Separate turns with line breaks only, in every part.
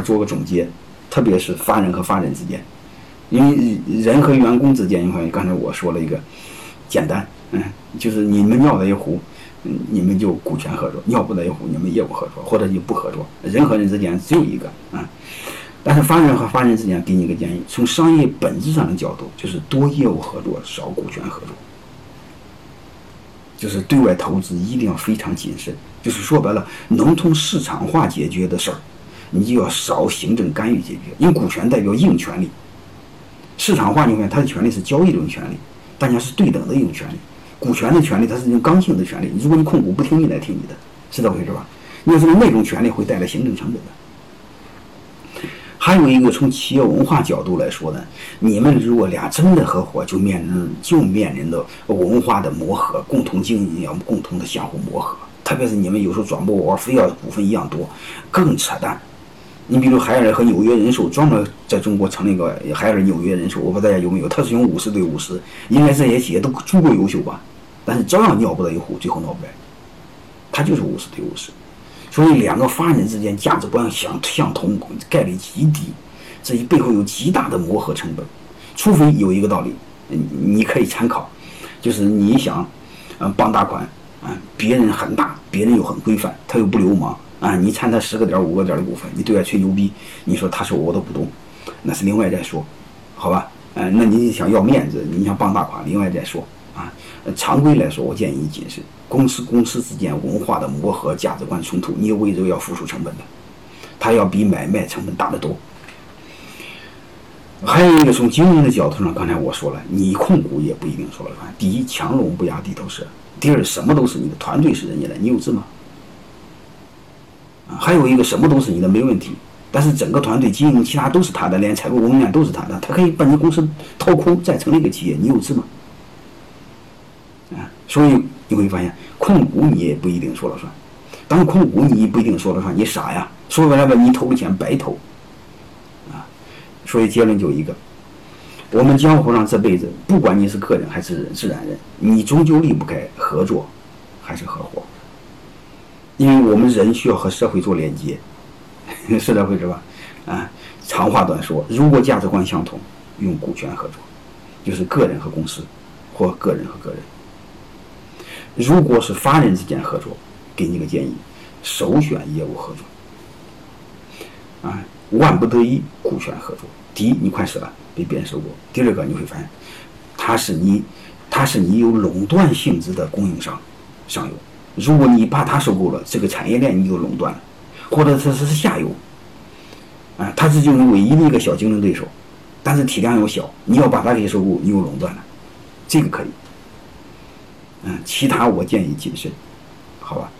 做个总结，特别是法人和法人之间，因为人和员工之间，你看刚才我说了一个简单，嗯，就是你们尿在一壶，你们就股权合作；尿不在一壶，你们业务合作，或者就不合作。人和人之间只有一个，啊。但是法人和法人之间，给你一个建议：从商业本质上的角度，就是多业务合作，少股权合作。就是对外投资一定要非常谨慎。就是说白了，能从市场化解决的事儿，你就要少行政干预解决。因为股权代表硬权利，市场化你看它的权利是交易这种权利，大家是对等的一种权利。股权的权利它是一种刚性的权利，如果你控股不听你来听你的，是这回事吧？你要是那种权利会带来行政成本的。还有一个从企业文化角度来说呢，你们如果俩真的合伙，就面临就面临着文化的磨合，共同经营要共同的相互磨合。特别是你们有时候转不窝，非要股份一样多，更扯淡。你比如海尔和纽约人寿专门在中国成立一个海尔纽约人寿，我不知道大家有没有？他是用五十对五十，应该这些企业都足够优秀吧？但是照样尿不到一壶，最后闹不来。他就是五十对五十。所以，两个法人之间价值观相相同概率极低，这一背后有极大的磨合成本。除非有一个道理，你可以参考，就是你想，嗯，傍大款，嗯，别人很大，别人又很规范，他又不流氓，啊，你参他十个点、五个点的股份，你对外吹牛逼，你说他说我都不懂，那是另外再说，好吧？嗯，那你想要面子，你想傍大款，另外再说。啊，常规来说，我建议你谨慎。公司公司之间文化的磨合、价值观冲突，你为这个要付出成本的，它要比买卖成本大得多。还有一个从经营的角度上，刚才我说了，你控股也不一定说了算。第一，强龙不压地头蛇；第二，什么都是你的，团队是人家的，你有志吗？啊，还有一个什么都是你的没问题，但是整个团队经营其他都是他的，连采购供应链都是他的，他可以把你公司掏空，再成立一个企业，你有资吗？啊，所以你会发现，控股你也不一定说了算。当控股你不一定说了算，你傻呀！说白了吧，你投的钱白投。所以结论就一个：我们江湖上这辈子，不管你是个人还是自然人，你终究离不开合作还是合伙。因为我们人需要和社会做连接，是这回事吧？啊，长话短说，如果价值观相同，用股权合作，就是个人和公司，或个人和个人。如果是法人之间合作，给你个建议，首选业务合作。啊，万不得已股权合作。第一，你快死了，被别人收购；第二个，你会发现，他是你，他是你有垄断性质的供应商，上游。如果你把他收购了，这个产业链你就垄断了，或者他是下游。啊，他是就是唯一的一个小竞争对手，但是体量又小，你要把他给收购，你又垄断了，这个可以。嗯，其他我建议谨慎，好吧？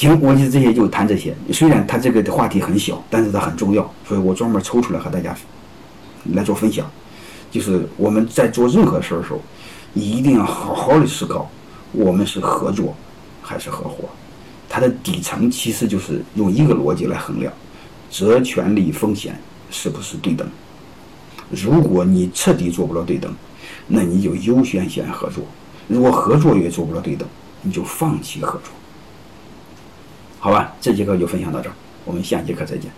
行，我就这些就谈这些。虽然他这个话题很小，但是它很重要，所以我专门抽出来和大家来做分享。就是我们在做任何事儿的时候，你一定要好好的思考，我们是合作还是合伙？它的底层其实就是用一个逻辑来衡量：责、权利、风险是不是对等？如果你彻底做不了对等，那你就优先选合作。如果合作也做不了对等，你就放弃合作，好吧？这节课就分享到这儿，我们下节课再见。